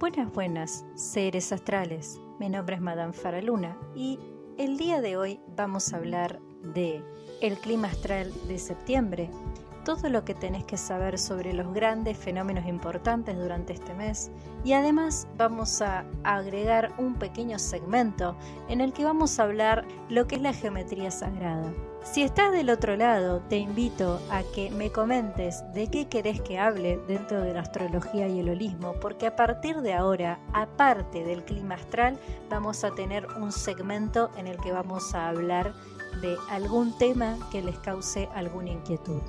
Buenas, buenas, seres astrales. Mi nombre es Madame Faraluna y el día de hoy vamos a hablar de el clima astral de septiembre, todo lo que tenés que saber sobre los grandes fenómenos importantes durante este mes y además vamos a agregar un pequeño segmento en el que vamos a hablar lo que es la geometría sagrada. Si estás del otro lado, te invito a que me comentes de qué querés que hable dentro de la astrología y el holismo, porque a partir de ahora, aparte del clima astral, vamos a tener un segmento en el que vamos a hablar de algún tema que les cause alguna inquietud.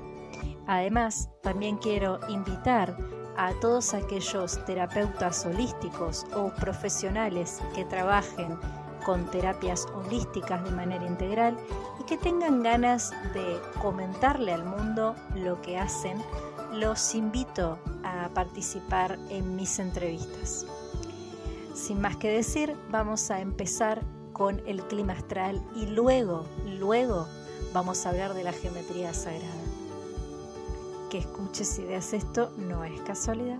Además, también quiero invitar a todos aquellos terapeutas holísticos o profesionales que trabajen con terapias holísticas de manera integral y que tengan ganas de comentarle al mundo lo que hacen, los invito a participar en mis entrevistas. Sin más que decir, vamos a empezar con el clima astral y luego, luego vamos a hablar de la geometría sagrada. Que escuches y veas esto no es casualidad.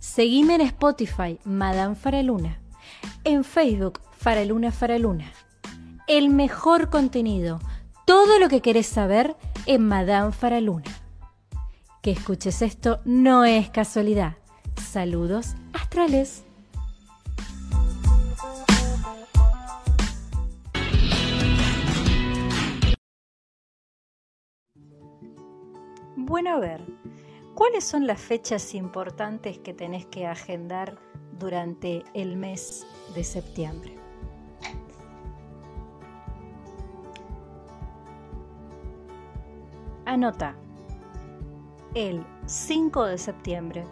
Seguime en Spotify, Madame Faraluna. En Facebook, Faraluna Faraluna. El mejor contenido, todo lo que querés saber en Madame Faraluna. Que escuches esto no es casualidad. Saludos astrales. Bueno, a ver, ¿Cuáles son las fechas importantes que tenés que agendar durante el mes de septiembre? Anota el 5 de septiembre,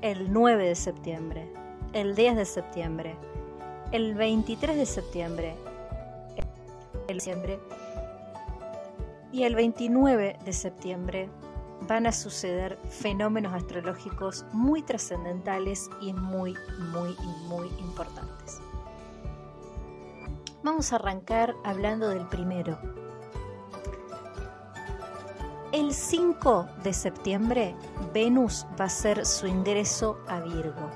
el 9 de septiembre, el 10 de septiembre, el 23 de septiembre, el y el 29 de septiembre van a suceder fenómenos astrológicos muy trascendentales y muy, muy, muy importantes. Vamos a arrancar hablando del primero. El 5 de septiembre, Venus va a hacer su ingreso a Virgo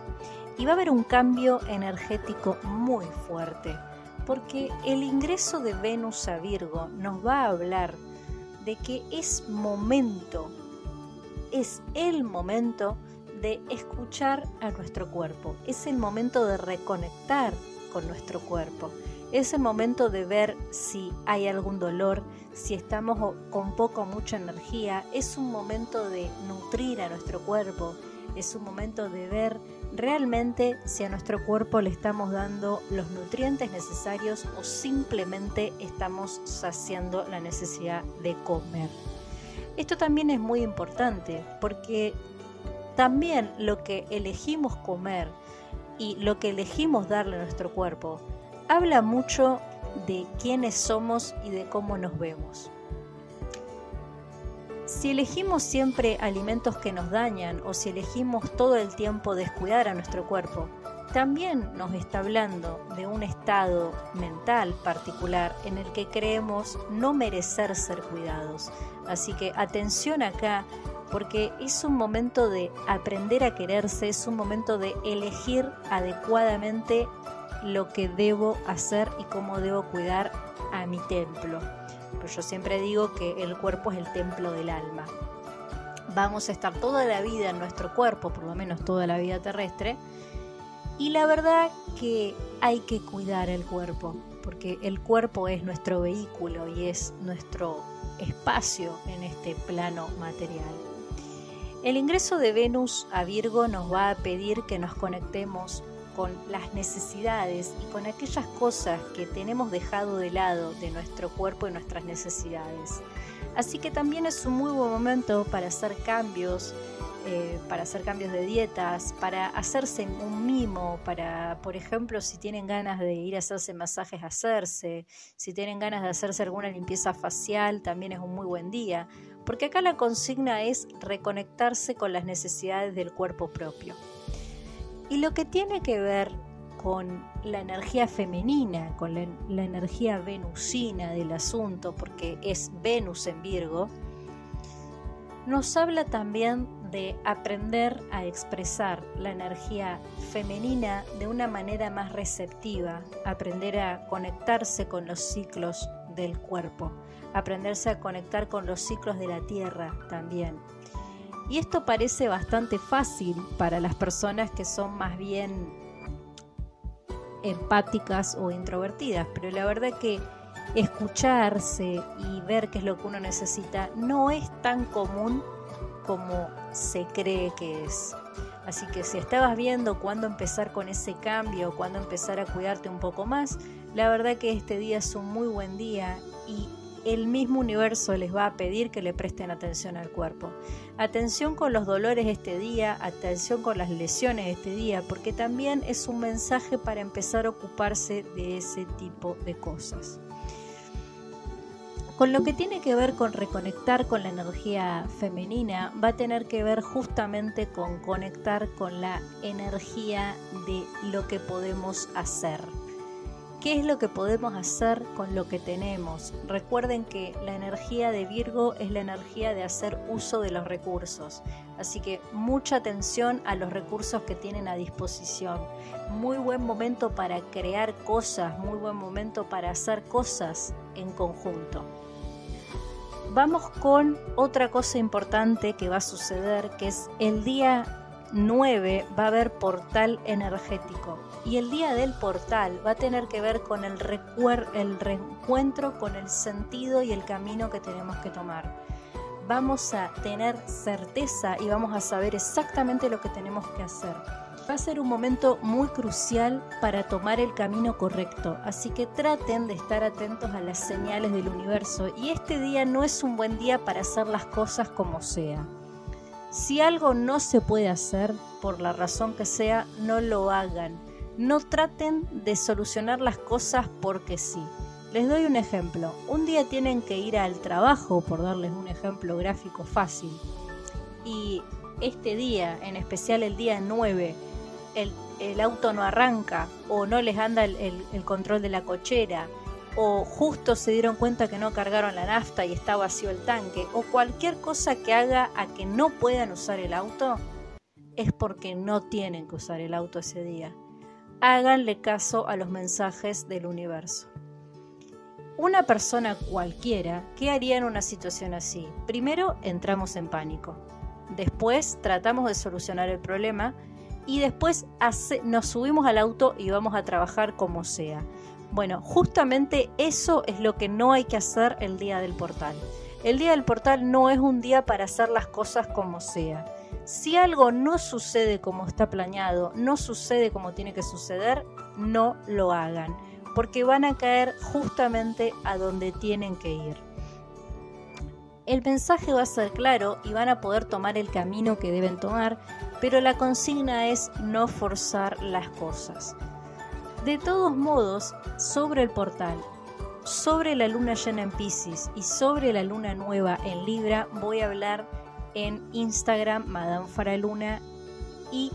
y va a haber un cambio energético muy fuerte, porque el ingreso de Venus a Virgo nos va a hablar de que es momento es el momento de escuchar a nuestro cuerpo, es el momento de reconectar con nuestro cuerpo, es el momento de ver si hay algún dolor, si estamos con poco o mucha energía, es un momento de nutrir a nuestro cuerpo, es un momento de ver realmente si a nuestro cuerpo le estamos dando los nutrientes necesarios o simplemente estamos saciando la necesidad de comer. Esto también es muy importante porque también lo que elegimos comer y lo que elegimos darle a nuestro cuerpo habla mucho de quiénes somos y de cómo nos vemos. Si elegimos siempre alimentos que nos dañan o si elegimos todo el tiempo descuidar a nuestro cuerpo, también nos está hablando de un estado mental particular en el que creemos no merecer ser cuidados. Así que atención acá, porque es un momento de aprender a quererse, es un momento de elegir adecuadamente lo que debo hacer y cómo debo cuidar a mi templo. Pues yo siempre digo que el cuerpo es el templo del alma. Vamos a estar toda la vida en nuestro cuerpo, por lo menos toda la vida terrestre, y la verdad que hay que cuidar el cuerpo, porque el cuerpo es nuestro vehículo y es nuestro espacio en este plano material. El ingreso de Venus a Virgo nos va a pedir que nos conectemos con las necesidades y con aquellas cosas que tenemos dejado de lado de nuestro cuerpo y nuestras necesidades. Así que también es un muy buen momento para hacer cambios, eh, para hacer cambios de dietas, para hacerse un mimo, para, por ejemplo, si tienen ganas de ir a hacerse masajes, hacerse, si tienen ganas de hacerse alguna limpieza facial, también es un muy buen día, porque acá la consigna es reconectarse con las necesidades del cuerpo propio. Y lo que tiene que ver con la energía femenina, con la, la energía venusina del asunto, porque es Venus en Virgo, nos habla también de aprender a expresar la energía femenina de una manera más receptiva, aprender a conectarse con los ciclos del cuerpo, aprenderse a conectar con los ciclos de la tierra también. Y esto parece bastante fácil para las personas que son más bien empáticas o introvertidas, pero la verdad que escucharse y ver qué es lo que uno necesita no es tan común como se cree que es. Así que si estabas viendo cuándo empezar con ese cambio, cuándo empezar a cuidarte un poco más, la verdad que este día es un muy buen día y el mismo universo les va a pedir que le presten atención al cuerpo. Atención con los dolores este día, atención con las lesiones este día, porque también es un mensaje para empezar a ocuparse de ese tipo de cosas. Con lo que tiene que ver con reconectar con la energía femenina, va a tener que ver justamente con conectar con la energía de lo que podemos hacer. ¿Qué es lo que podemos hacer con lo que tenemos? Recuerden que la energía de Virgo es la energía de hacer uso de los recursos. Así que mucha atención a los recursos que tienen a disposición. Muy buen momento para crear cosas, muy buen momento para hacer cosas en conjunto. Vamos con otra cosa importante que va a suceder, que es el día 9 va a haber portal energético y el día del portal va a tener que ver con el, el reencuentro con el sentido y el camino que tenemos que tomar. Vamos a tener certeza y vamos a saber exactamente lo que tenemos que hacer. Va a ser un momento muy crucial para tomar el camino correcto, así que traten de estar atentos a las señales del universo y este día no es un buen día para hacer las cosas como sea. Si algo no se puede hacer, por la razón que sea, no lo hagan. No traten de solucionar las cosas porque sí. Les doy un ejemplo. Un día tienen que ir al trabajo, por darles un ejemplo gráfico fácil. Y este día, en especial el día 9, el, auto no arranca o no les anda el control de la cochera o justo se dieron cuenta que no cargaron la nafta y está vacío el tanque, o cualquier cosa que haga a que no puedan usar el auto, es porque no tienen que usar el auto ese día. Háganle caso a los mensajes del universo. Una persona cualquiera, ¿qué haría en una situación así? Primero entramos en pánico, después tratamos de solucionar el problema y después nos subimos al auto y vamos a trabajar como sea. Bueno, justamente eso es lo que no hay que hacer el día del portal. El día del portal no es un día para hacer las cosas como sea. Si algo no sucede como está planeado, no sucede como tiene que suceder, no lo hagan, porque van a caer justamente a donde tienen que ir. El mensaje va a ser claro y van a poder tomar el camino que deben tomar, pero la consigna es no forzar las cosas. De todos modos, sobre el portal, sobre la luna llena en Pisces y sobre la luna nueva en Libra, voy a hablar en Instagram, Madame Faraluna, y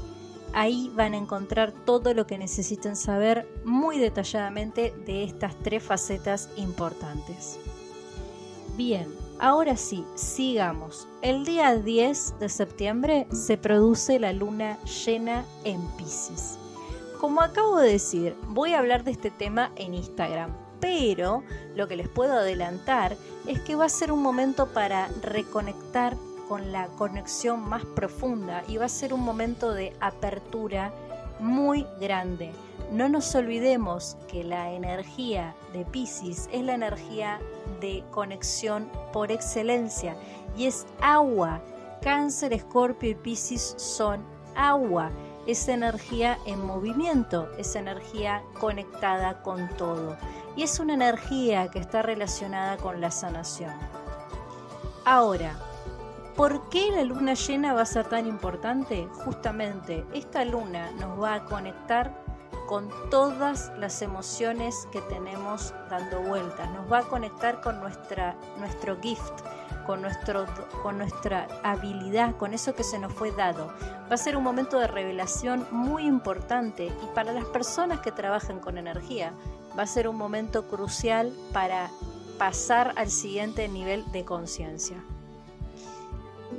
ahí van a encontrar todo lo que necesiten saber muy detalladamente de estas tres facetas importantes. Bien, ahora sí, sigamos. El día 10 de septiembre se produce la luna llena en Pisces. Como acabo de decir, voy a hablar de este tema en Instagram, pero lo que les puedo adelantar es que va a ser un momento para reconectar con la conexión más profunda y va a ser un momento de apertura muy grande. No nos olvidemos que la energía de Pisces es la energía de conexión por excelencia y es agua. Cáncer, Escorpio y Pisces son agua es energía en movimiento, es energía conectada con todo y es una energía que está relacionada con la sanación. Ahora, ¿por qué la luna llena va a ser tan importante? Justamente esta luna nos va a conectar con todas las emociones que tenemos dando vueltas, nos va a conectar con nuestra, nuestro gift, con, nuestro, con nuestra habilidad, con eso que se nos fue dado. Va a ser un momento de revelación muy importante y para las personas que trabajan con energía va a ser un momento crucial para pasar al siguiente nivel de conciencia.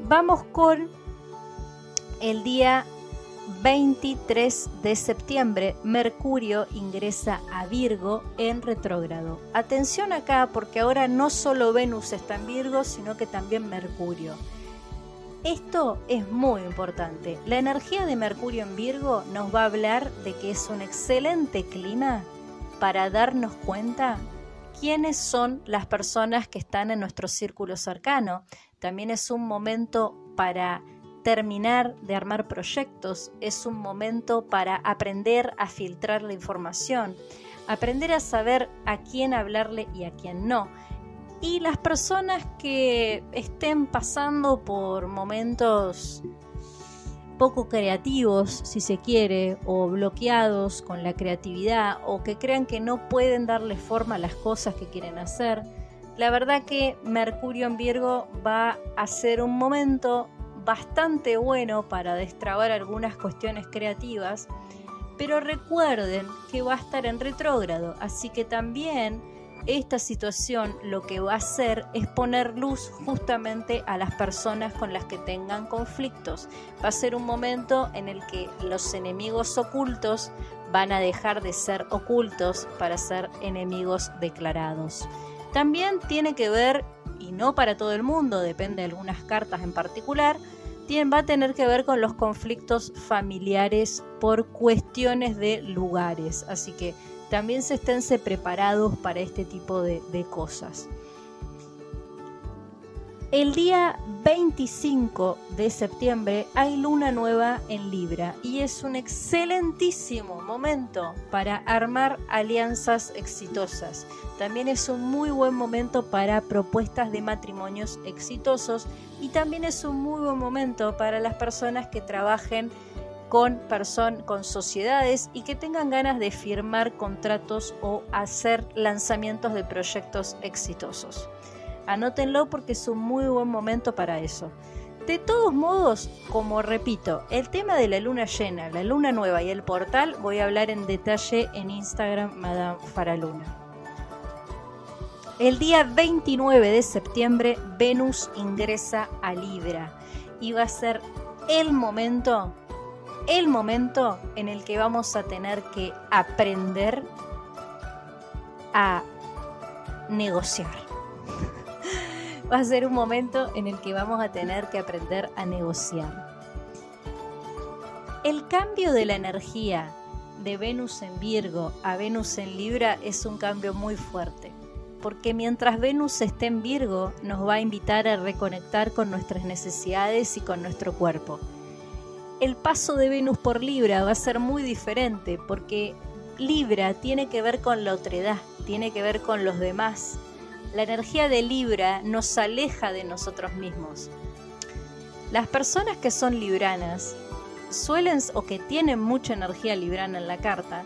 Vamos con el día 23 de septiembre, Mercurio ingresa a Virgo en retrógrado. Atención acá porque ahora no solo Venus está en Virgo, sino que también Mercurio. Esto es muy importante. La energía de Mercurio en Virgo nos va a hablar de que es un excelente clima para darnos cuenta quiénes son las personas que están en nuestro círculo cercano. También es un momento para terminar de armar proyectos, es un momento para aprender a filtrar la información, aprender a saber a quién hablarle y a quién no. Y las personas que estén pasando por momentos poco creativos, si se quiere, o bloqueados con la creatividad, o que crean que no pueden darle forma a las cosas que quieren hacer, la verdad que Mercurio en Virgo va a ser un momento bastante bueno para destrabar algunas cuestiones creativas, pero recuerden que va a estar en retrógrado, así que también esta situación lo que va a hacer es poner luz justamente a las personas con las que tengan conflictos. Va a ser un momento en el que los enemigos ocultos van a dejar de ser ocultos para ser enemigos declarados. También tiene que ver, y no para todo el mundo, depende de algunas cartas en particular, va a tener que ver con los conflictos familiares por cuestiones de lugares. Así que también se esténse preparados para este tipo de, de cosas. El día 25 de septiembre hay luna nueva en Libra y es un excelentísimo momento para armar alianzas exitosas. También es un muy buen momento para propuestas de matrimonios exitosos y también es un muy buen momento para las personas que trabajen con, con sociedades y que tengan ganas de firmar contratos o hacer lanzamientos de proyectos exitosos. Anótenlo porque es un muy buen momento para eso. De todos modos, como repito, el tema de la luna llena, la luna nueva y el portal voy a hablar en detalle en Instagram Madame Faraluna. El día 29 de septiembre Venus ingresa a Libra y va a ser el momento, el momento en el que vamos a tener que aprender a negociar va a ser un momento en el que vamos a tener que aprender a negociar. El cambio de la energía de Venus en Virgo a Venus en Libra es un cambio muy fuerte, porque mientras Venus esté en Virgo nos va a invitar a reconectar con nuestras necesidades y con nuestro cuerpo. El paso de Venus por Libra va a ser muy diferente, porque Libra tiene que ver con la otredad, tiene que ver con los demás, la energía de Libra nos aleja de nosotros mismos. Las personas que son libranas suelen o que tienen mucha energía librana en la carta,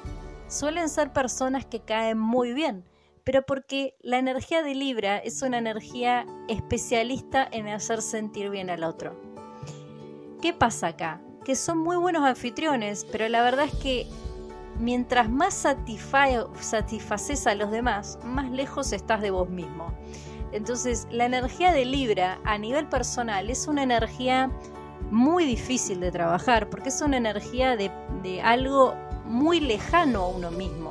suelen ser personas que caen muy bien, pero porque la energía de Libra es una energía especialista en hacer sentir bien al otro. ¿Qué pasa acá? Que son muy buenos anfitriones, pero la verdad es que mientras más satisfaces a los demás, más lejos estás de vos mismo. Entonces, la energía de Libra a nivel personal es una energía muy difícil de trabajar porque es una energía de, de algo muy lejano a uno mismo.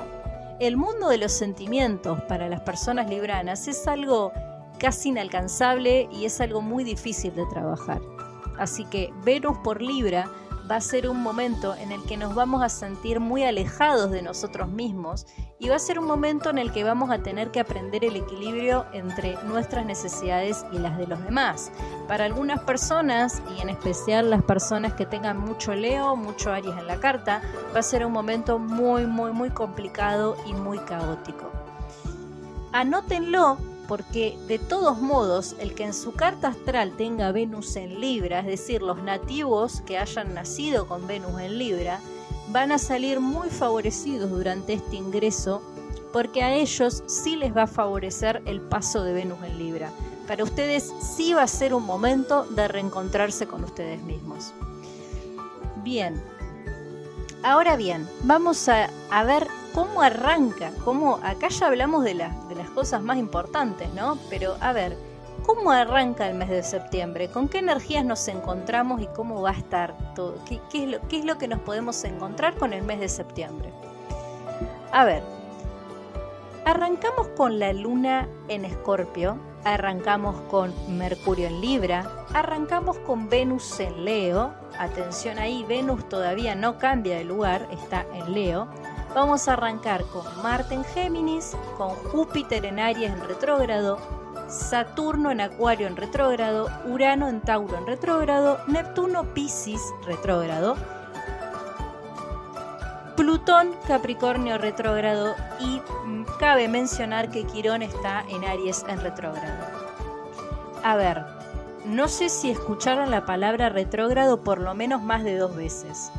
El mundo de los sentimientos para las personas libranas es algo casi inalcanzable y es algo muy difícil de trabajar. Así que Venus por Libra va a ser un momento en el que nos vamos a sentir muy alejados de nosotros mismos y va a ser un momento en el que vamos a tener que aprender el equilibrio entre nuestras necesidades y las de los demás. Para algunas personas, y en especial las personas que tengan mucho Leo, mucho Aries en la carta, va a ser un momento muy, muy, muy complicado y muy caótico. Anótenlo porque de todos modos el que en su carta astral tenga Venus en Libra, es decir, los nativos que hayan nacido con Venus en Libra, van a salir muy favorecidos durante este ingreso porque a ellos sí les va a favorecer el paso de Venus en Libra. Para ustedes sí va a ser un momento de reencontrarse con ustedes mismos. Bien, ahora bien, vamos a, a ver cómo arranca, cómo, acá ya hablamos de, de las cosas más importantes, ¿no? Pero a ver, ¿cómo arranca el mes de septiembre? ¿Con qué energías nos encontramos y cómo va a estar todo? ¿Qué, es lo, qué es lo que nos podemos encontrar con el mes de septiembre? A ver, arrancamos con la luna en escorpio, arrancamos con Mercurio en Libra, arrancamos con Venus en Leo, atención ahí, Venus todavía no cambia de lugar, está en Leo, Vamos a arrancar con Marte en Géminis, con Júpiter en Aries en retrógrado, Saturno en Acuario en retrógrado, Urano en Tauro en retrógrado, Neptuno Piscis retrógrado, Plutón Capricornio retrógrado y cabe mencionar que Quirón está en Aries en retrógrado. A ver, no sé si escucharon la palabra retrógrado por lo menos más de dos veces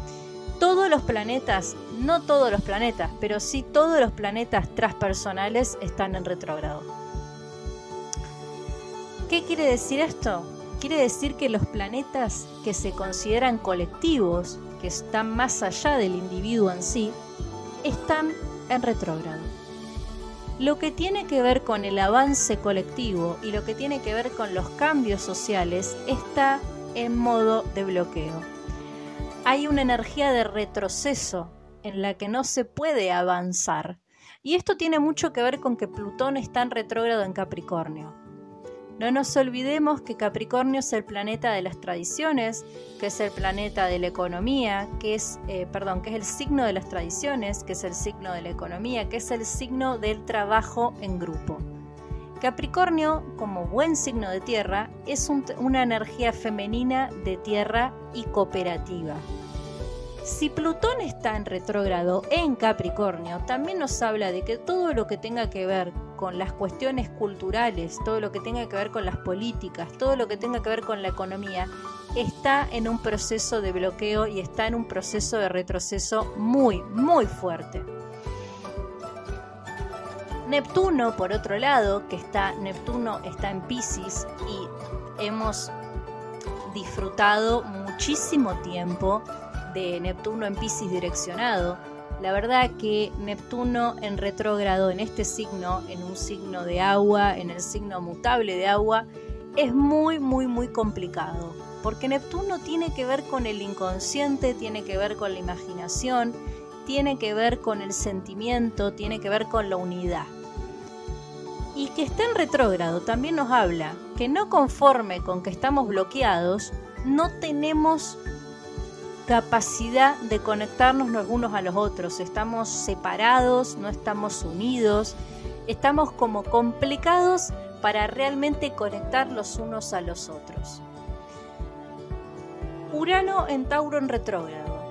todos los planetas, no todos los planetas, pero sí todos los planetas transpersonales están en retrógrado. ¿Qué quiere decir esto? Quiere decir que los planetas que se consideran colectivos, que están más allá del individuo en sí, están en retrógrado. Lo que tiene que ver con el avance colectivo y lo que tiene que ver con los cambios sociales está en modo de bloqueo hay una energía de retroceso en la que no se puede avanzar. Y esto tiene mucho que ver con que Plutón está en retrógrado en Capricornio. No nos olvidemos que Capricornio es el planeta de las tradiciones, que es el planeta de la economía, que es, eh, perdón, que es el signo de las tradiciones, que es el signo de la economía, que es el signo del trabajo en grupo. Capricornio, como buen signo de tierra, es una energía femenina de tierra y cooperativa. Si Plutón está en retrógrado en Capricornio, también nos habla de que todo lo que tenga que ver con las cuestiones culturales, todo lo que tenga que ver con las políticas, todo lo que tenga que ver con la economía, está en un proceso de bloqueo y está en un proceso de retroceso muy, muy fuerte. Neptuno, por otro lado, que está, Neptuno está en Pisces y hemos disfrutado muchísimo tiempo de Neptuno en Pisces direccionado. La verdad que Neptuno en retrógrado en este signo, en un signo de agua, en el signo mutable de agua, es muy, muy, muy complicado. Porque Neptuno tiene que ver con el inconsciente, tiene que ver con la imaginación, tiene que ver con el sentimiento, tiene que ver con la unidad y que está en retrógrado también nos habla que no conforme con que estamos bloqueados, no tenemos capacidad de conectarnos los unos a los otros, estamos separados, no estamos unidos, estamos como complicados para realmente conectar los unos a los otros. Urano en Tauro en retrógrado.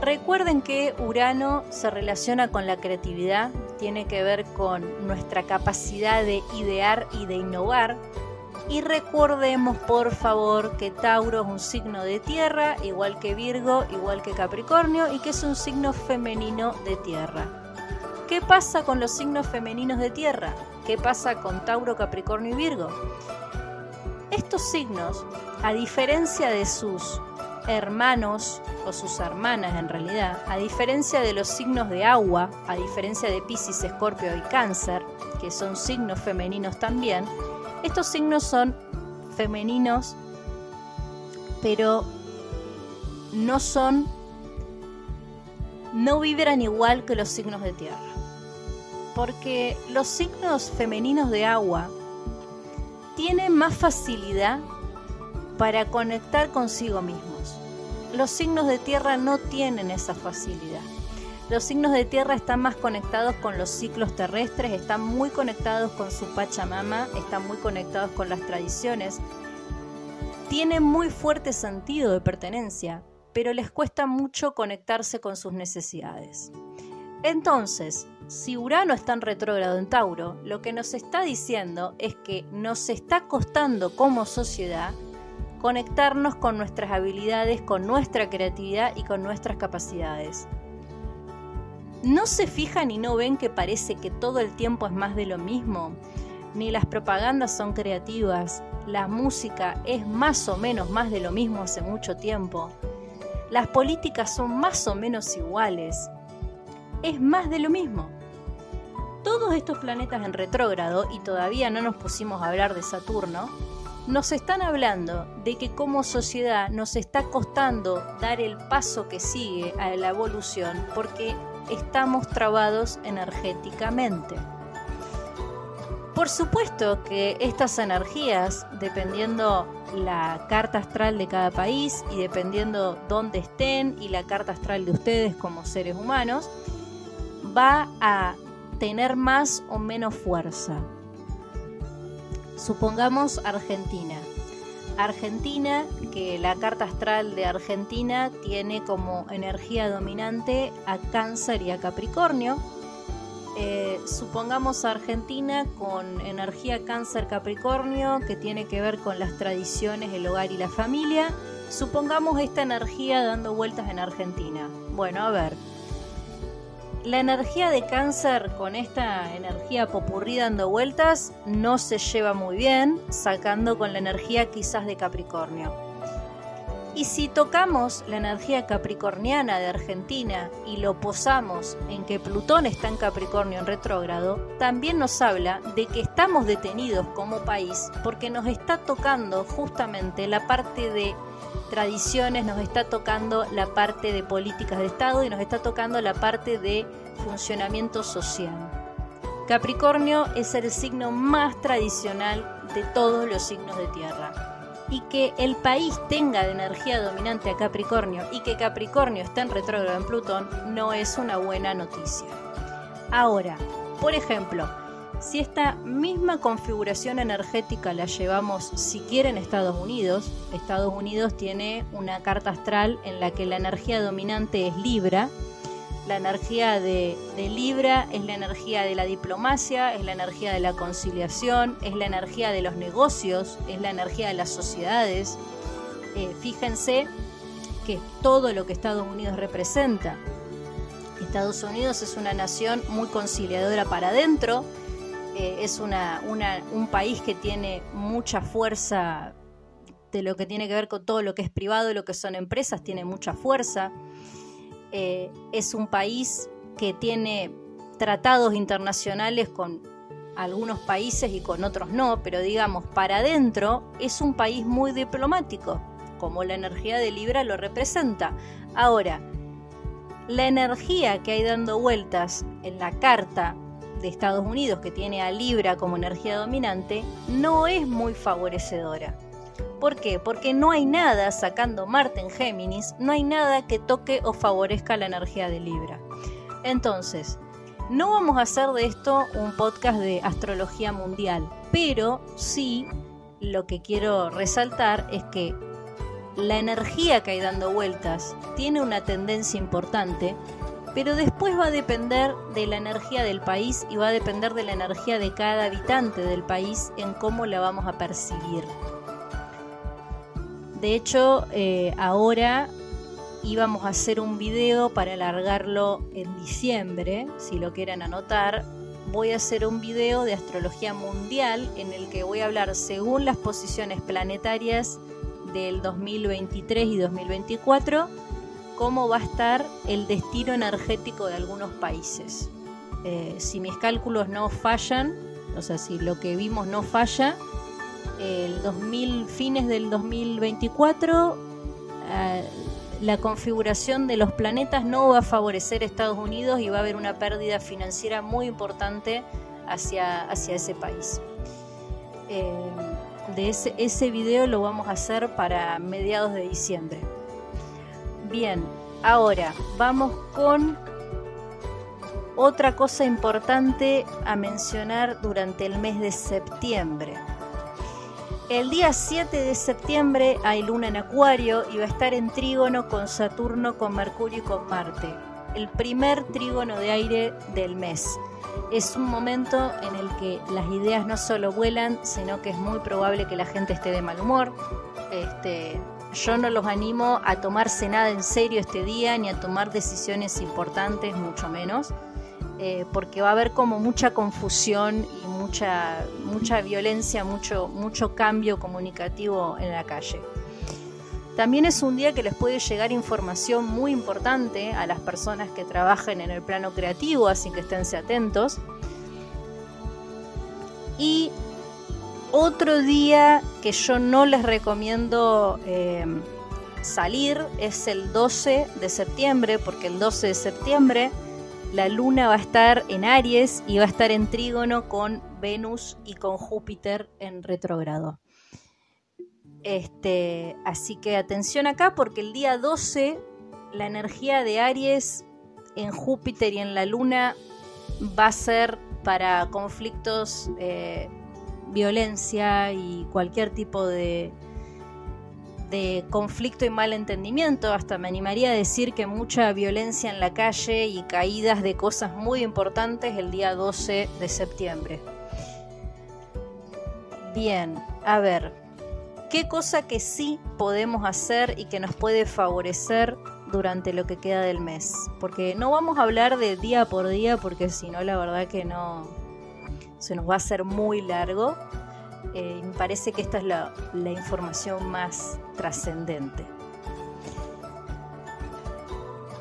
Recuerden que Urano se relaciona con la creatividad, tiene que ver con nuestra capacidad de idear y de innovar. Y recordemos por favor que Tauro es un signo de tierra, igual que Virgo, igual que Capricornio, y que es un signo femenino de tierra. ¿Qué pasa con los signos femeninos de tierra? ¿Qué pasa con Tauro, Capricornio y Virgo? Estos signos, a diferencia de sus hermanos o sus hermanas en realidad, a diferencia de los signos de agua, a diferencia de Pisces, Escorpio y Cáncer, que son signos femeninos también, estos signos son femeninos, pero no son, no vibran igual que los signos de tierra. Porque los signos femeninos de agua tienen más facilidad para conectar consigo mismos los signos de tierra no tienen esa facilidad. Los signos de tierra están más conectados con los ciclos terrestres, están muy conectados con su Pachamama, están muy conectados con las tradiciones. Tienen muy fuerte sentido de pertenencia, pero les cuesta mucho conectarse con sus necesidades. Entonces, si Urano está en retrógrado en Tauro, lo que nos está diciendo es que nos está costando como sociedad conectarnos con nuestras habilidades, con nuestra creatividad y con nuestras capacidades. ¿No se fijan y no ven que parece que todo el tiempo es más de lo mismo? Ni las propagandas son creativas, la música es más o menos más de lo mismo hace mucho tiempo. Las políticas son más o menos iguales. Es más de lo mismo. Todos estos planetas en retrógrado, y todavía no nos pusimos a hablar de Saturno, nos están hablando de que como sociedad nos está costando dar el paso que sigue a la evolución porque estamos trabados energéticamente. Por supuesto que estas energías, dependiendo la carta astral de cada país y dependiendo dónde estén y la carta astral de ustedes como seres humanos, va a tener más o menos fuerza. Supongamos Argentina. Argentina, que la carta astral de Argentina tiene como energía dominante a Cáncer y a Capricornio. Eh, supongamos Argentina con energía Cáncer Capricornio, que tiene que ver con las tradiciones, el hogar y la familia. Supongamos esta energía dando vueltas en Argentina. Bueno, a ver. La energía de cáncer con esta energía popurrí dando vueltas no se lleva muy bien, sacando con la energía quizás de Capricornio. Y si tocamos la energía capricorniana de Argentina y lo posamos en que Plutón está en Capricornio en retrógrado, también nos habla de que estamos detenidos como país porque nos está tocando justamente la parte de tradiciones, nos está tocando la parte de políticas de Estado y nos está tocando la parte de funcionamiento social. Capricornio es el signo más tradicional de todos los signos de tierra. Y que el país tenga de energía dominante a Capricornio y que Capricornio está en retrógrado en Plutón no es una buena noticia. Ahora, por ejemplo, si esta misma configuración energética la llevamos siquiera en Estados Unidos, Estados Unidos tiene una carta astral en la que la energía dominante es Libra, la energía de, Libra es la energía de la diplomacia, es la energía de la conciliación, es la energía de los negocios, es la energía de las sociedades. Eh, fíjense que todo lo que Estados Unidos representa. Estados Unidos es una nación muy conciliadora para adentro, es un país que tiene mucha fuerza de lo que tiene que ver con todo lo que es privado y lo que son empresas, tiene mucha fuerza. Eh, es un país que tiene tratados internacionales con algunos países y con otros no, pero digamos, para adentro es un país muy diplomático, como la energía de Libra lo representa. Ahora, la energía que hay dando vueltas en la carta de Estados Unidos, que tiene a Libra como energía dominante, no es muy favorecedora. ¿Por qué? Porque no hay nada, sacando Marte en Géminis, no hay nada que toque o favorezca la energía de Libra. Entonces, no vamos a hacer de esto un podcast de astrología mundial, pero sí lo que quiero resaltar es que la energía que hay dando vueltas tiene una tendencia importante pero después va a depender de la energía del país y va a depender de la energía de cada habitante del país en cómo la vamos a percibir. De hecho, eh, ahora íbamos a hacer un video para alargarlo en diciembre, si lo quieren anotar. Voy a hacer un video de astrología mundial en el que voy a hablar según las posiciones planetarias del 2023 y 2024 cómo va a estar el destino energético de algunos países. Eh, si mis cálculos no fallan, o sea, si lo que vimos no falla, el 2000, fines del 2024, eh, la configuración de los planetas no va a favorecer a Estados Unidos y va a haber una pérdida financiera muy importante hacia, hacia ese país. Eh, de ese, ese video lo vamos a hacer para mediados de diciembre. Bien, ahora vamos con otra cosa importante a mencionar durante el mes de septiembre. El día 7 de septiembre hay luna en Acuario y va a estar en trígono con Saturno, con Mercurio y con Marte. El primer trígono de aire del mes. Es un momento en el que las ideas no solo vuelan, sino que es muy probable que la gente esté de mal humor. Este, yo no los animo a tomarse nada en serio este día, ni a tomar decisiones importantes, mucho menos. Eh, porque va a haber como mucha confusión y mucha, mucha violencia, mucho, mucho cambio comunicativo en la calle. También es un día que les puede llegar información muy importante a las personas que trabajen en el plano creativo, así que esténse atentos. Y otro día que yo no les recomiendo eh, salir es el 12 de septiembre, porque el 12 de septiembre la luna va a estar en Aries y va a estar en trígono con Venus y con Júpiter en retrógrado. Este, así que atención acá porque el día 12 la energía de Aries en Júpiter y en la luna va a ser para conflictos, eh, violencia y cualquier tipo de, de conflicto y malentendimiento, hasta me animaría a decir que mucha violencia en la calle y caídas de cosas muy importantes el día 12 de septiembre. Bien, a ver, ¿qué cosa que sí podemos hacer y que nos puede favorecer durante lo que queda del mes? Porque no vamos a hablar de día por día porque si no la verdad que no se nos va a hacer muy largo eh, me parece que esta es la, información más trascendente.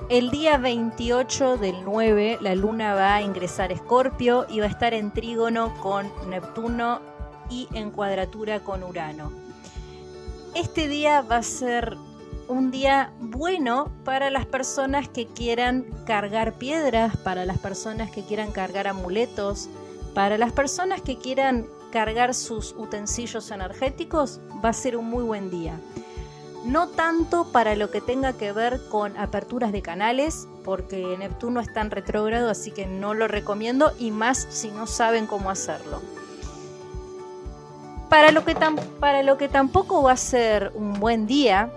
El día 28 del 9 la luna va a ingresar a Escorpio y va a estar en trígono con Neptuno y en cuadratura con Urano. Este día va a ser un día bueno para las personas que quieran cargar piedras, para las personas que quieran cargar amuletos, para las personas que quieran cargar sus utensilios energéticos, va a ser un muy buen día. No tanto para lo que tenga que ver con aperturas de canales, porque Neptuno está en retrógrado, así que no lo recomiendo, y más si no saben cómo hacerlo. Para lo que, lo que tampoco va a ser un buen día,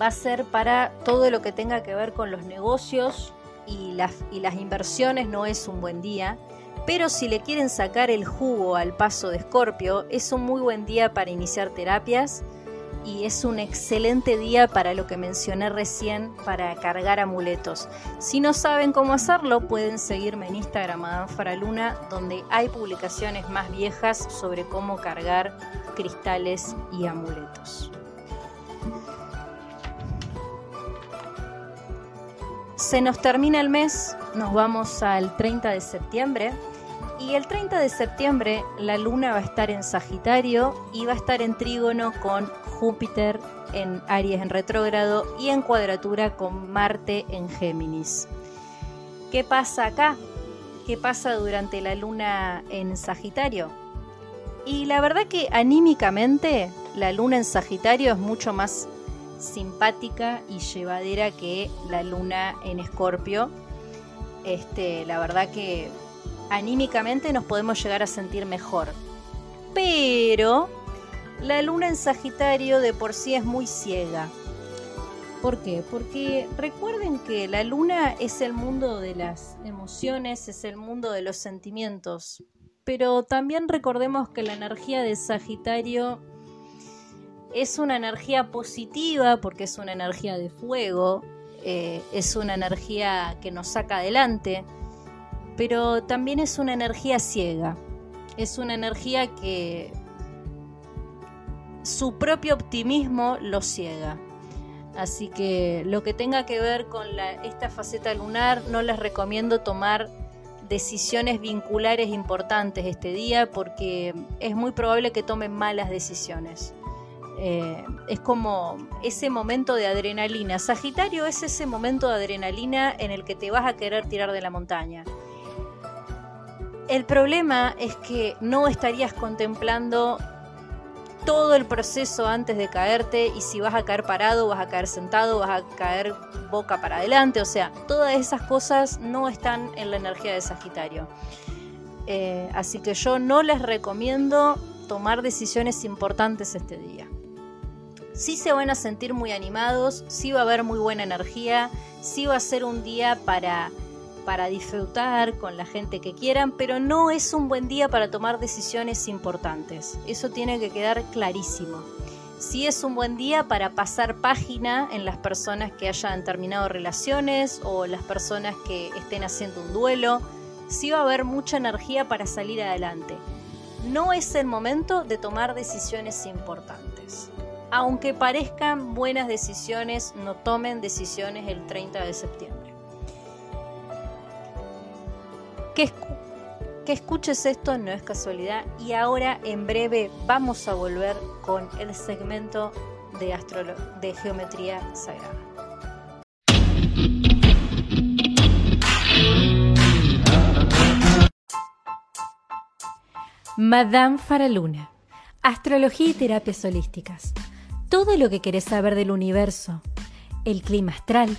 va a ser para todo lo que tenga que ver con los negocios y las inversiones, no es un buen día. Pero si le quieren sacar el jugo al paso de Escorpio, es un muy buen día para iniciar terapias y es un excelente día para lo que mencioné recién, para cargar amuletos. Si no saben cómo hacerlo, pueden seguirme en Instagram, Madame Faraluna, donde hay publicaciones más viejas sobre cómo cargar cristales y amuletos. Se nos termina el mes, nos vamos al 30 de septiembre y el 30 de septiembre la luna va a estar en Sagitario y va a estar en trígono con Júpiter en Aries en retrógrado y en cuadratura con Marte en Géminis. ¿Qué pasa acá? ¿Qué pasa durante la luna en Sagitario? Y la verdad que anímicamente la luna en Sagitario es mucho más simpática y llevadera que la luna en Escorpio. Este, la verdad que anímicamente nos podemos llegar a sentir mejor. Pero la luna en Sagitario de por sí es muy ciega. ¿Por qué? Porque recuerden que la luna es el mundo de las emociones, es el mundo de los sentimientos. Pero también recordemos que la energía de Sagitario es una energía positiva porque es una energía de fuego, eh, es una energía que nos saca adelante pero también es una energía ciega. Es una energía que su propio optimismo lo ciega. Así que lo que tenga que ver con esta faceta lunar, no les recomiendo tomar decisiones vinculares importantes este día porque es muy probable que tomen malas decisiones. Eh, es como ese momento de adrenalina. Sagitario es ese momento de adrenalina en el que te vas a querer tirar de la montaña. El problema es que no estarías contemplando todo el proceso antes de caerte y si vas a caer parado, vas a caer sentado, vas a caer boca para adelante, o sea, todas esas cosas no están en la energía de Sagitario. Eh, así que yo no les recomiendo tomar decisiones importantes este día. Sí se van a sentir muy animados, sí va a haber muy buena energía, sí va a ser un día para para disfrutar con la gente que quieran, pero no es un buen día para tomar decisiones importantes. Eso tiene que quedar clarísimo. Sí es un buen día para pasar página en las personas que hayan terminado relaciones o las personas que estén haciendo un duelo. Sí va a haber mucha energía para salir adelante. No es el momento de tomar decisiones importantes. Aunque parezcan buenas decisiones, no tomen decisiones el 30 de septiembre. Que, escuches esto no es casualidad y ahora en breve vamos a volver con el segmento de, de geometría sagrada. Madame Faraluna, astrología y terapias holísticas. Todo lo que querés saber del universo, el clima astral,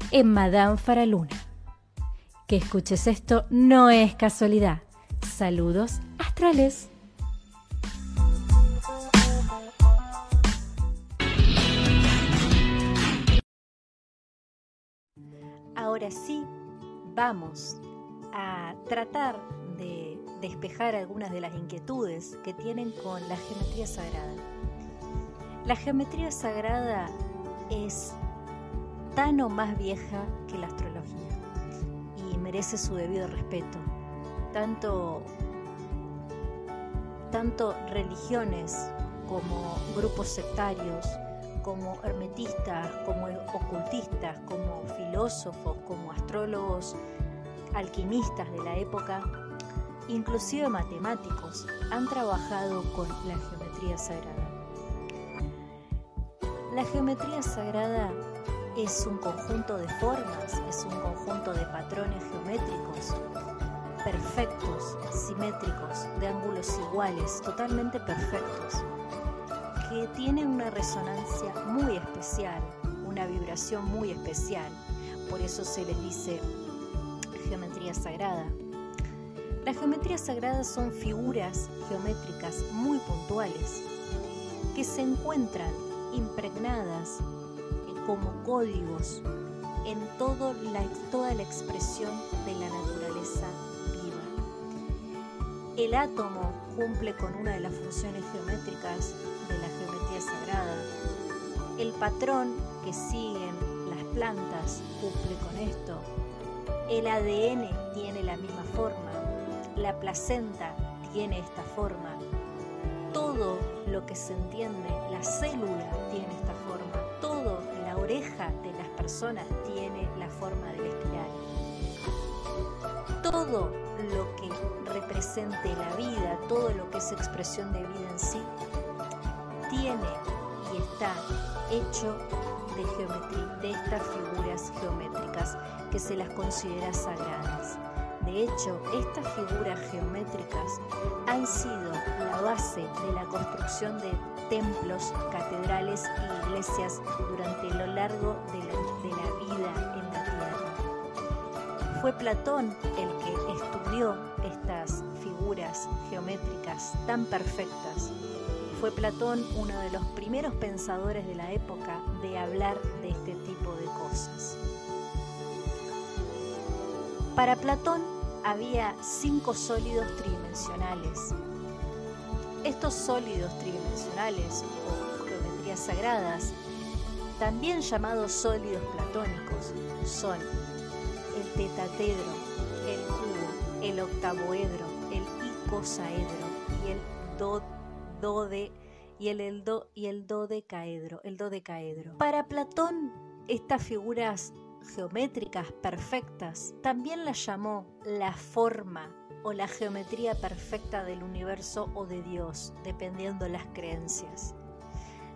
en Madame Faraluna. Que escuches esto no es casualidad. Saludos astrales. Ahora sí, vamos a tratar de despejar algunas de las inquietudes que tienen con la geometría sagrada. La geometría sagrada es tan o más vieja que la astrología y merece su debido respeto. Tanto, tanto religiones como grupos sectarios, como hermetistas, como ocultistas, como filósofos, como astrólogos, alquimistas de la época, inclusive matemáticos, han trabajado con la geometría sagrada. La geometría sagrada es un conjunto de formas, es un conjunto de patrones geométricos perfectos, simétricos, de ángulos iguales, totalmente perfectos, que tienen una resonancia muy especial, una vibración muy especial. Por eso se les dice geometría sagrada. Las geometrías sagradas son figuras geométricas muy puntuales que se encuentran impregnadas como códigos en todo la, toda la expresión de la naturaleza viva. El átomo cumple con una de las funciones geométricas de la geometría sagrada. El patrón que siguen las plantas cumple con esto. El ADN tiene la misma forma. La placenta tiene esta forma. Todo lo que se entiende, la célula tiene esta forma. Todo de las personas tiene la forma del espiral. Todo lo que represente la vida, todo lo que es expresión de vida en sí, tiene y está hecho de geometría, de estas figuras geométricas que se las considera sagradas. De hecho, estas figuras geométricas han sido base de la construcción de templos, catedrales e iglesias durante lo largo de la, vida en la tierra. Fue Platón el que estudió estas figuras geométricas tan perfectas. Fue Platón uno de los primeros pensadores de la época de hablar de este tipo de cosas. Para Platón había cinco sólidos tridimensionales. Estos sólidos tridimensionales o geometrías sagradas, también llamados sólidos platónicos, son el tetatedro, el cubo, el octavoedro, el icosaedro y el dode y el, do, y el el dodecaedro. Para Platón, estas figuras geométricas perfectas también las llamó la forma o la geometría perfecta del universo o de Dios, dependiendo de las creencias.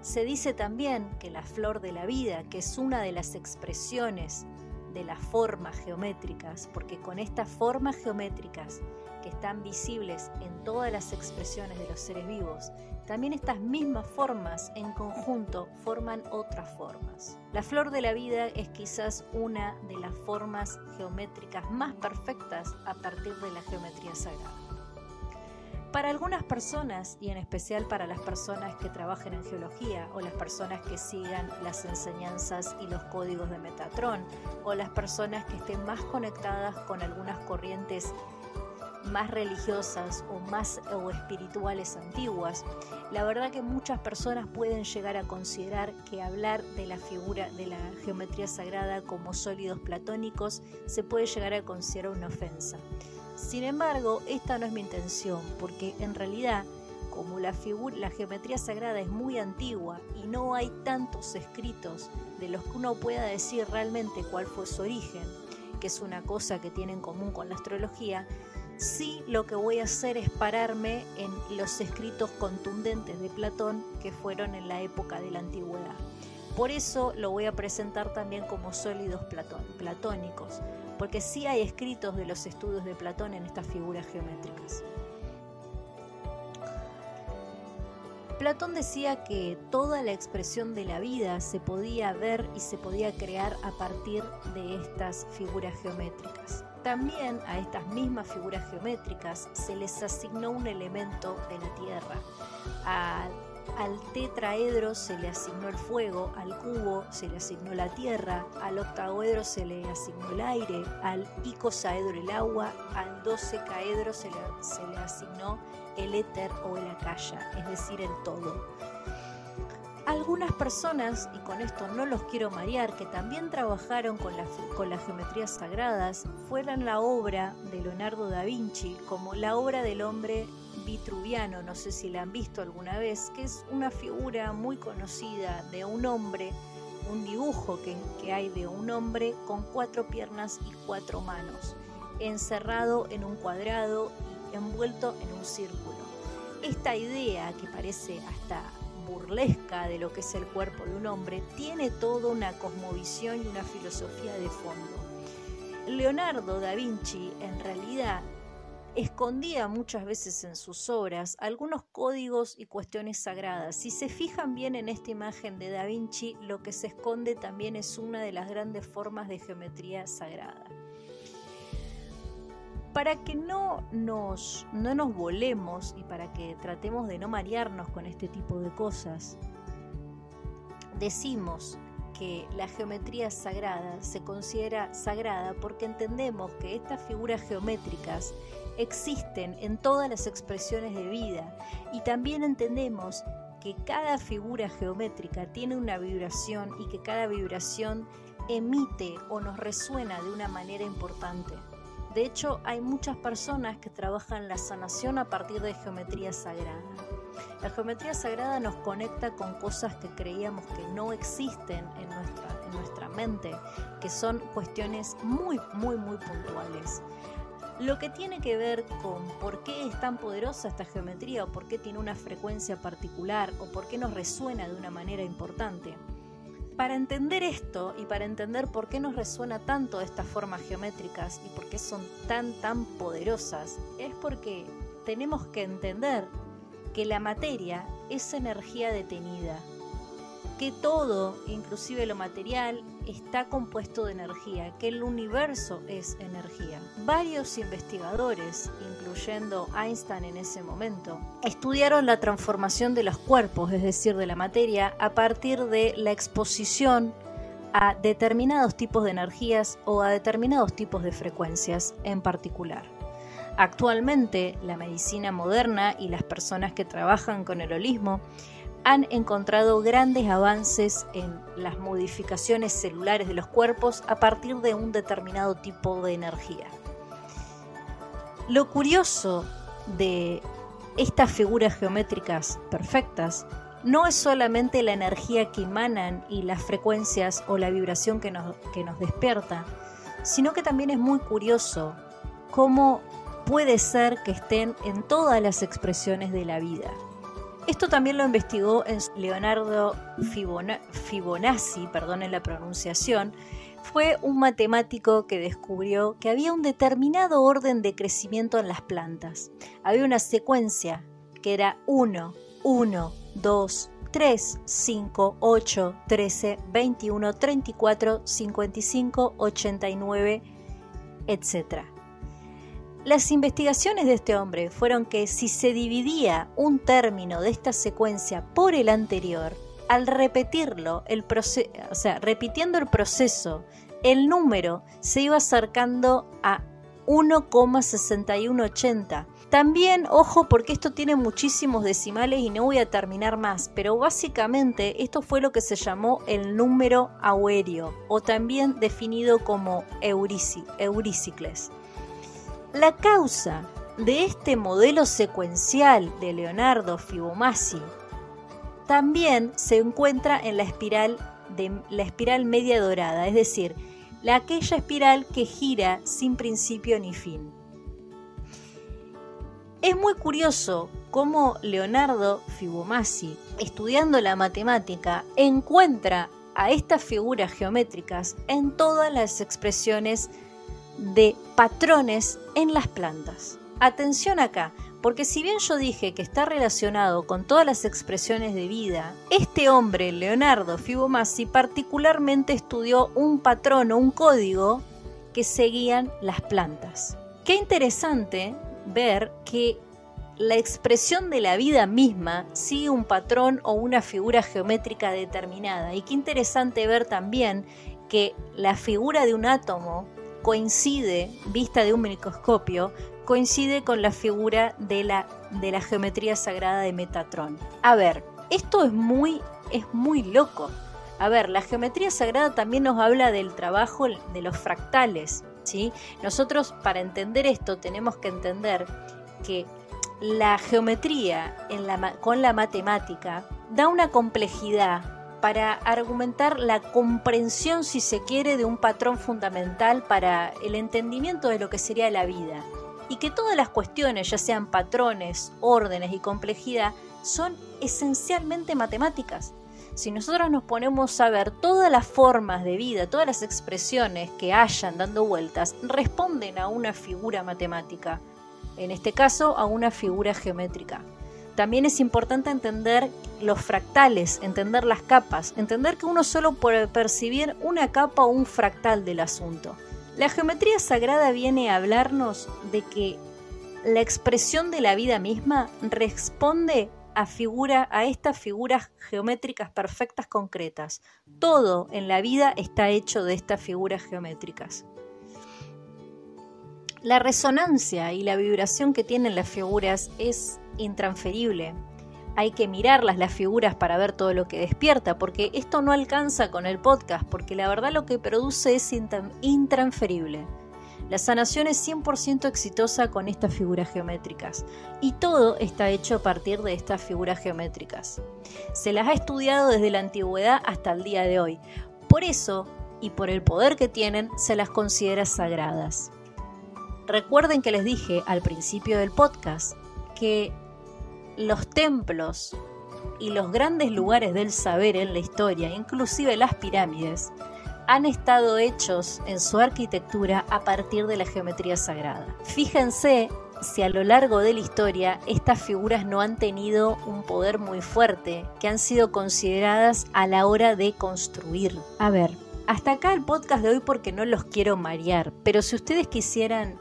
Se dice también que la flor de la vida, que es una de las expresiones de las formas geométricas, porque con estas formas geométricas que están visibles en todas las expresiones de los seres vivos, también estas mismas formas en conjunto forman otras formas. La flor de la vida es quizás una de las formas geométricas más perfectas a partir de la geometría sagrada. Para algunas personas, y en especial para las personas que trabajen en geología o las personas que sigan las enseñanzas y los códigos de Metatron, o las personas que estén más conectadas con algunas corrientes más religiosas o más o espirituales antiguas, la verdad que muchas personas pueden llegar a considerar que hablar de la figura de la geometría sagrada como sólidos platónicos se puede llegar a considerar una ofensa. Sin embargo, esta no es mi intención, porque en realidad, como la, la geometría sagrada es muy antigua y no hay tantos escritos de los que uno pueda decir realmente cuál fue su origen, que es una cosa que tiene en común con la astrología, sí lo que voy a hacer es pararme en los escritos contundentes de Platón que fueron en la época de la antigüedad. Por eso lo voy a presentar también como sólidos platónicos, porque sí hay escritos de los estudios de Platón en estas figuras geométricas. Platón decía que toda la expresión de la vida se podía ver y se podía crear a partir de estas figuras geométricas. También a estas mismas figuras geométricas se les asignó un elemento de la Tierra. Al tetraedro se le asignó el fuego, al cubo se le asignó la tierra, al octagoedro se le asignó el aire, al icosaedro el agua, al docecaedro se se le asignó el éter o el acaya, es decir, el todo. Algunas personas, y con esto no los quiero marear, que también trabajaron con, con las geometrías sagradas, fueron la obra de Leonardo da Vinci como la obra del hombre vitruviano, no sé si la han visto alguna vez, que es una figura muy conocida de un hombre, un dibujo que, que hay de un hombre con cuatro piernas y cuatro manos, encerrado en un cuadrado y envuelto en un círculo. Esta idea que parece hasta burlesca de lo que es el cuerpo de un hombre, tiene toda una cosmovisión y una filosofía de fondo. Leonardo da Vinci en realidad escondía muchas veces en sus obras algunos códigos y cuestiones sagradas. Si se fijan bien en esta imagen de Da Vinci, lo que se esconde también es una de las grandes formas de geometría sagrada. Para que no nos, no nos volemos y para que tratemos de no marearnos con este tipo de cosas, decimos que la geometría sagrada se considera sagrada porque entendemos que estas figuras geométricas existen en todas las expresiones de vida y también entendemos que cada figura geométrica tiene una vibración y que cada vibración emite o nos resuena de una manera importante. De hecho, hay muchas personas que trabajan la sanación a partir de geometría sagrada. La geometría sagrada nos conecta con cosas que creíamos que no existen en nuestra, en nuestra mente, que son cuestiones muy, muy, muy puntuales. Lo que tiene que ver con por qué es tan poderosa esta geometría o por qué tiene una frecuencia particular o por qué nos resuena de una manera importante. Para entender esto y para entender por qué nos resuena tanto estas formas geométricas y por qué son tan tan poderosas, es porque tenemos que entender que la materia es energía detenida, que todo, inclusive lo material, está compuesto de energía, que el universo es energía. Varios investigadores, incluyendo Einstein en ese momento, estudiaron la transformación de los cuerpos, es decir, de la materia, a partir de la exposición a determinados tipos de energías o a determinados tipos de frecuencias en particular. Actualmente, la medicina moderna y las personas que trabajan con el holismo han encontrado grandes avances en las modificaciones celulares de los cuerpos a partir de un determinado tipo de energía. Lo curioso de estas figuras geométricas perfectas no es solamente la energía que emanan y las frecuencias o la vibración que nos, que nos despierta, sino que también es muy curioso cómo puede ser que estén en todas las expresiones de la vida. Esto también lo investigó Leonardo Fibonacci, en la pronunciación, fue un matemático que descubrió que había un determinado orden de crecimiento en las plantas. Había una secuencia que era 1, 1, 2, 3, 5, 8, 13, 21, 34, 55, 89, etc. Las investigaciones de este hombre fueron que si se dividía un término de esta secuencia por el anterior, al repetirlo, el o sea, repitiendo el proceso, el número se iba acercando a 1,6180. También, ojo, porque esto tiene muchísimos decimales y no voy a terminar más, pero básicamente esto fue lo que se llamó el número aéreo, o también definido como eurícicles. La causa de este modelo secuencial de Leonardo Fibonacci también se encuentra en la espiral de la espiral media dorada, es decir, la aquella espiral que gira sin principio ni fin. Es muy curioso cómo Leonardo Fibonacci, estudiando la matemática, encuentra a estas figuras geométricas en todas las expresiones de patrones en las plantas. Atención acá, porque si bien yo dije que está relacionado con todas las expresiones de vida, este hombre, Leonardo Fibonacci, particularmente estudió un patrón o un código que seguían las plantas. Qué interesante ver que la expresión de la vida misma sigue un patrón o una figura geométrica determinada. Y qué interesante ver también que la figura de un átomo coincide, vista de un microscopio, coincide con la figura de la, de la geometría sagrada de Metatron. A ver, esto es muy, es muy loco. A ver, la geometría sagrada también nos habla del trabajo de los fractales. ¿sí? Nosotros para entender esto tenemos que entender que la geometría con la matemática da una complejidad para argumentar la comprensión, si se quiere, de un patrón fundamental para el entendimiento de lo que sería la vida. Y que todas las cuestiones, ya sean patrones, órdenes y complejidad, son esencialmente matemáticas. Si nosotros nos ponemos a ver todas las formas de vida, todas las expresiones que hayan dando vueltas, responden a una figura matemática. En este caso, a una figura geométrica. También es importante entender los fractales, entender las capas, entender que uno solo puede percibir una capa o un fractal del asunto. La geometría sagrada viene a hablarnos de que la expresión de la vida misma responde a, figura, a estas figuras geométricas perfectas concretas. Todo en la vida está hecho de estas figuras geométricas. La resonancia y la vibración que tienen las figuras es intransferible. Hay que mirarlas las figuras para ver todo lo que despierta, porque esto no alcanza con el podcast, porque la verdad lo que produce es intransferible. La sanación es 100% exitosa con estas figuras geométricas y todo está hecho a partir de estas figuras geométricas. Se las ha estudiado desde la antigüedad hasta el día de hoy. Por eso, y por el poder que tienen, se las considera sagradas. Recuerden que les dije al principio del podcast que los templos y los grandes lugares del saber en la historia, inclusive las pirámides, han estado hechos en su arquitectura a partir de la geometría sagrada. Fíjense si a lo largo de la historia estas figuras no han tenido un poder muy fuerte, que han sido consideradas a la hora de construir. A ver, hasta acá el podcast de hoy porque no los quiero marear, pero si ustedes quisieran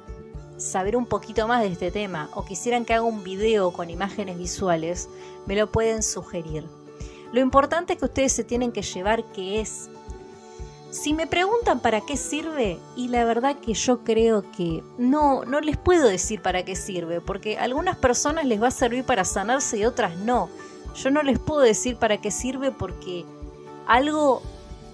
saber un poquito más de este tema o quisieran que haga un video con imágenes visuales, me lo pueden sugerir. Lo importante que ustedes se tienen que llevar que es. Si me preguntan para qué sirve, y la verdad que yo creo que no, no les puedo decir para qué sirve, porque a algunas personas les va a servir para sanarse y otras no. Yo no les puedo decir para qué sirve porque algo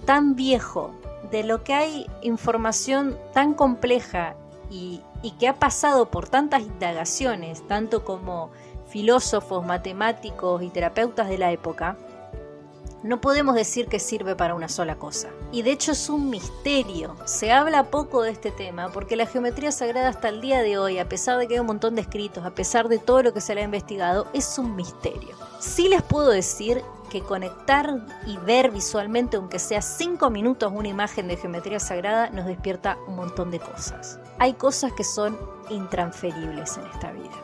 tan viejo, de lo que hay información tan compleja y, que ha pasado por tantas indagaciones, tanto como filósofos, matemáticos y terapeutas de la época, no podemos decir que sirve para una sola cosa. Y de hecho es un misterio. Se habla poco de este tema porque la geometría sagrada hasta el día de hoy, a pesar de que hay un montón de escritos, a pesar de todo lo que se le ha investigado, es un misterio. Sí les puedo decir que conectar y ver visualmente, aunque sea cinco minutos, una imagen de geometría sagrada nos despierta un montón de cosas. Hay cosas que son intransferibles en esta vida.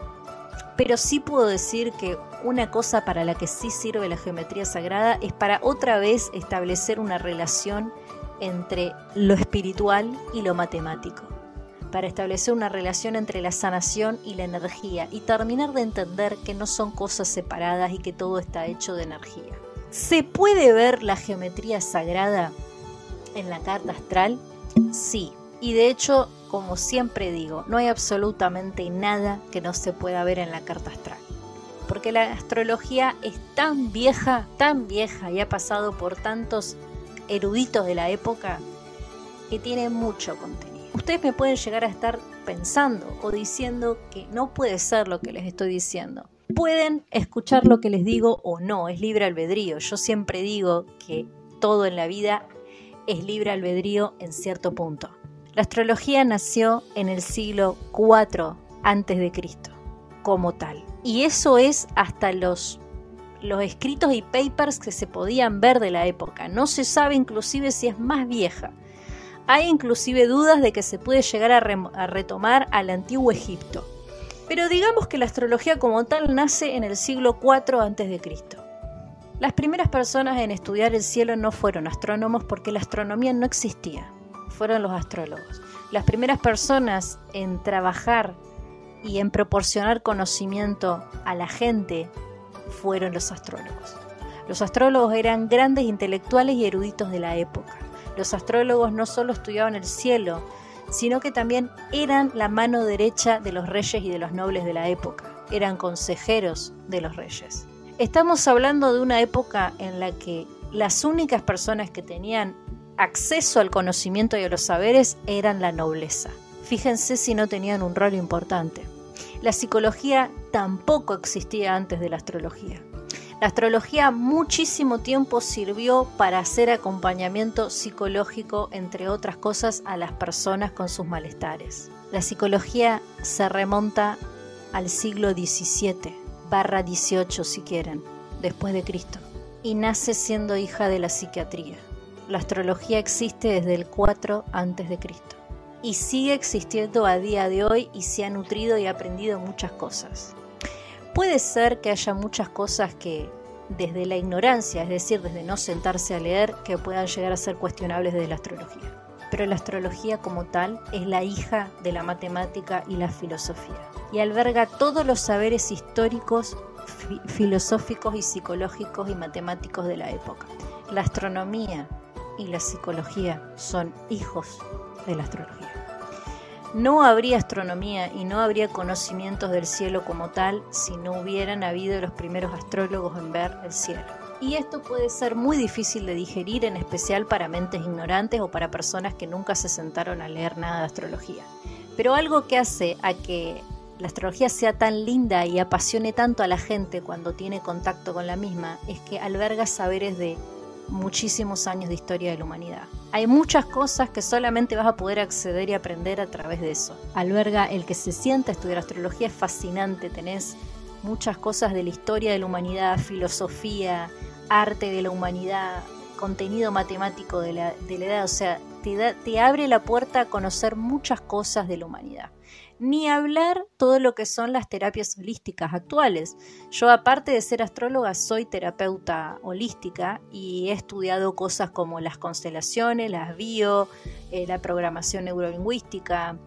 Pero sí puedo decir que una cosa para la que sí sirve la geometría sagrada es para otra vez establecer una relación entre lo espiritual y lo matemático, para establecer una relación entre la sanación y la energía y terminar de entender que no son cosas separadas y que todo está hecho de energía. ¿Se puede ver la geometría sagrada en la carta astral? Sí, y de hecho como siempre digo, no hay absolutamente nada que no se pueda ver en la carta astral. Porque la astrología es tan vieja, tan vieja y ha pasado por tantos eruditos de la época que tiene mucho contenido. Ustedes me pueden llegar a estar pensando o diciendo que no puede ser lo que les estoy diciendo. Pueden escuchar lo que les digo o no, es libre albedrío. Yo siempre digo que todo en la vida es libre albedrío en cierto punto. La astrología nació en el siglo IV antes de Cristo, como tal. Y eso es hasta los, los escritos y papers que se podían ver de la época. No se sabe inclusive si es más vieja. Hay inclusive dudas de que se puede llegar a, a retomar al antiguo Egipto. Pero digamos que la astrología como tal nace en el siglo IV Cristo. Las primeras personas en estudiar el cielo no fueron astrónomos porque la astronomía no existía fueron los astrólogos. Las primeras personas en trabajar y en proporcionar conocimiento a la gente fueron los astrólogos. Los astrólogos eran grandes intelectuales y eruditos de la época. Los astrólogos no solo estudiaban el cielo, sino que también eran la mano derecha de los reyes y de los nobles de la época. Eran consejeros de los reyes. Estamos hablando de una época en la que las únicas personas que tenían acceso al conocimiento y a los saberes eran la nobleza. Fíjense si no tenían un rol importante. La psicología tampoco existía antes de la astrología. La astrología muchísimo tiempo sirvió para hacer acompañamiento psicológico, entre otras cosas, a las personas con sus malestares. La psicología se remonta al siglo XVII, barra XVIII si quieren, después de Cristo, y nace siendo hija de la psiquiatría. La astrología existe desde el 4 a.C. y sigue existiendo a día de hoy y se ha nutrido y aprendido muchas cosas. Puede ser que haya muchas cosas que desde la ignorancia, es decir, desde no sentarse a leer, que puedan llegar a ser cuestionables de la astrología. Pero la astrología como tal es la hija de la matemática y la filosofía y alberga todos los saberes históricos, filosóficos y psicológicos y matemáticos de la época. La astronomía, y la psicología son hijos de la astrología. No habría astronomía y no habría conocimientos del cielo como tal si no hubieran habido los primeros astrólogos en ver el cielo. Y esto puede ser muy difícil de digerir, en especial para mentes ignorantes o para personas que nunca se sentaron a leer nada de astrología. Pero algo que hace a que la astrología sea tan linda y apasione tanto a la gente cuando tiene contacto con la misma es que alberga saberes de muchísimos años de historia de la humanidad. Hay muchas cosas que solamente vas a poder acceder y aprender a través de eso. Alberga el que se sienta a estudiar astrología es fascinante, tenés muchas cosas de la historia de la humanidad, filosofía, arte de la humanidad, contenido matemático de la, de la edad, o sea, te, te abre la puerta a conocer muchas cosas de la humanidad ni hablar todo lo que son las terapias holísticas actuales. Yo aparte de ser astróloga soy terapeuta holística y he estudiado cosas como las constelaciones, las bio, eh, la programación neurolingüística,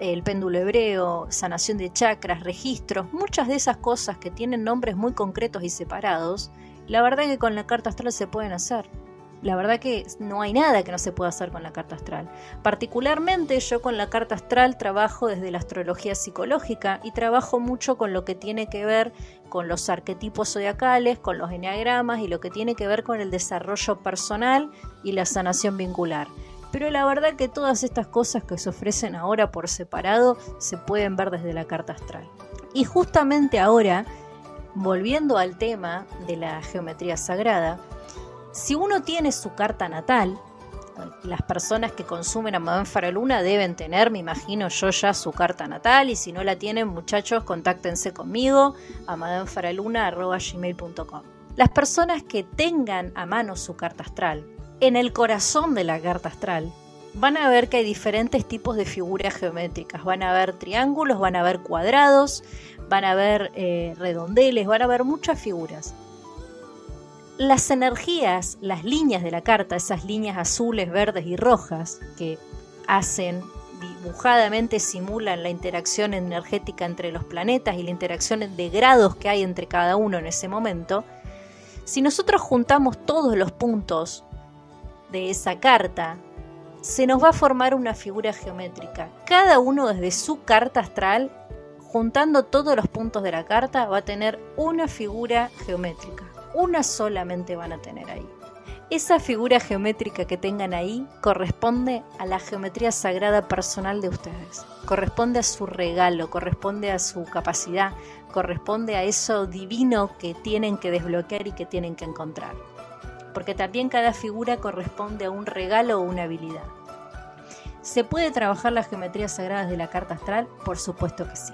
el péndulo hebreo, sanación de chakras, registros, muchas de esas cosas que tienen nombres muy concretos y separados, la verdad es que con la carta astral se pueden hacer la verdad que no hay nada que no se pueda hacer con la carta astral. Particularmente yo con la carta astral trabajo desde la astrología psicológica y trabajo mucho con lo que tiene que ver con los arquetipos zodiacales, con los enneagramas y lo que tiene que ver con el desarrollo personal y la sanación vincular. Pero la verdad que todas estas cosas que se ofrecen ahora por separado se pueden ver desde la carta astral. Y justamente ahora volviendo al tema de la geometría sagrada, si uno tiene su carta natal, las personas que consumen a Madame Faraluna deben tener, me imagino yo ya, su carta natal. Y si no la tienen, muchachos, contáctense conmigo a. Las personas que tengan a mano su carta astral, en el corazón de la carta astral, van a ver que hay diferentes tipos de figuras geométricas. Van a ver triángulos, van a ver cuadrados, van a ver eh, redondeles, van a ver muchas figuras las energías, las líneas de la carta, esas líneas azules, verdes y rojas que hacen dibujadamente simulan la interacción energética entre los planetas y la interacción de grados que hay entre cada uno en ese momento, si nosotros juntamos todos los puntos de esa carta, se nos va a formar una figura geométrica. Cada uno desde su carta astral, juntando todos los puntos de la carta, va a tener una figura geométrica una solamente van a tener ahí. Esa figura geométrica que tengan ahí corresponde a la geometría sagrada personal de ustedes, corresponde a su regalo, corresponde a su capacidad, corresponde a eso divino que tienen que desbloquear y que tienen que encontrar. Porque también cada figura corresponde a un regalo o una habilidad. ¿Se puede trabajar las geometrías sagradas de la carta astral? Por supuesto que sí.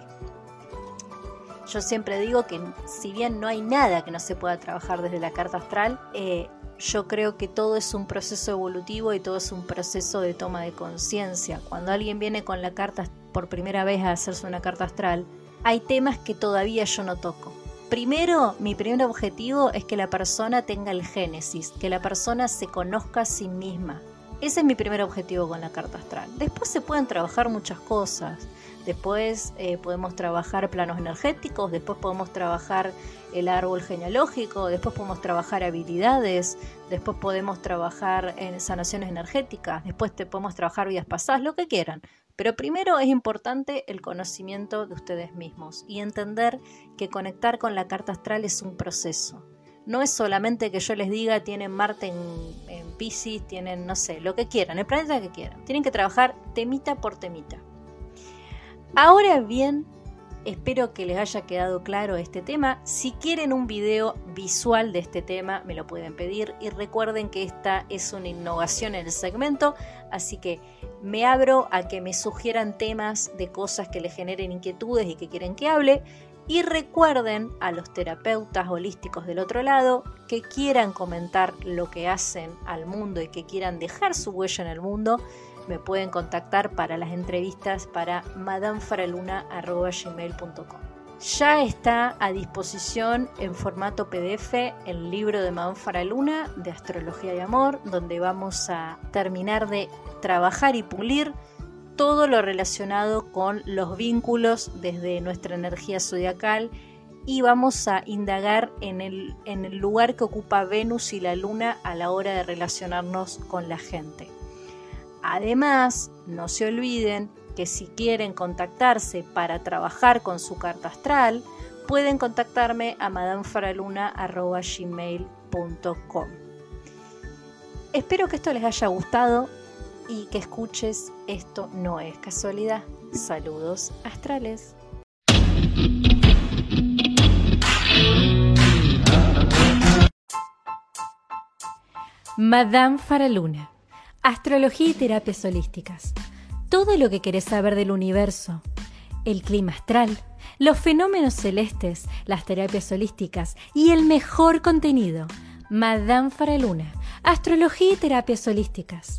Yo siempre digo que si bien no hay nada que no se pueda trabajar desde la carta astral, eh, yo creo que todo es un proceso evolutivo y todo es un proceso de toma de conciencia. Cuando alguien viene con la carta por primera vez a hacerse una carta astral, hay temas que todavía yo no toco. Primero, mi primer objetivo es que la persona tenga el génesis, que la persona se conozca a sí misma. Ese es mi primer objetivo con la carta astral. Después se pueden trabajar muchas cosas después eh, podemos trabajar planos energéticos, después podemos trabajar el árbol genealógico, después podemos trabajar habilidades, después podemos trabajar en sanaciones energéticas, después te podemos trabajar vidas pasadas, lo que quieran. Pero primero es importante el conocimiento de ustedes mismos y entender que conectar con la carta astral es un proceso. No es solamente que yo les diga tienen Marte en, en Pisces, tienen, no sé, lo que quieran, el planeta que quieran. Tienen que trabajar temita por temita. Ahora bien, espero que les haya quedado claro este tema. Si quieren un video visual de este tema, me lo pueden pedir y recuerden que esta es una innovación en el segmento, así que me abro a que me sugieran temas de cosas que les generen inquietudes y que quieren que hable. Y recuerden a los terapeutas holísticos del otro lado que quieran comentar lo que hacen al mundo y que quieran dejar su huella en el mundo me pueden contactar para las entrevistas para madamefaraluna.gmail.com. Ya está a disposición en formato PDF el libro de Madame Faraluna de Astrología y Amor, donde vamos a terminar de trabajar y pulir todo lo relacionado con los vínculos desde nuestra energía zodiacal y vamos a indagar en el, lugar que ocupa Venus y la Luna a la hora de relacionarnos con la gente. Además, no se olviden que si quieren contactarse para trabajar con su carta astral, pueden contactarme a madamefaraluna.gmail.com. Espero que esto les haya gustado y que escuches Esto no es casualidad. Saludos astrales. Madame Faraluna Astrología y terapias holísticas. Todo lo que querés saber del universo. El clima astral, los fenómenos celestes, las terapias holísticas y el mejor contenido. Madame Faraluna. Astrología y terapias holísticas.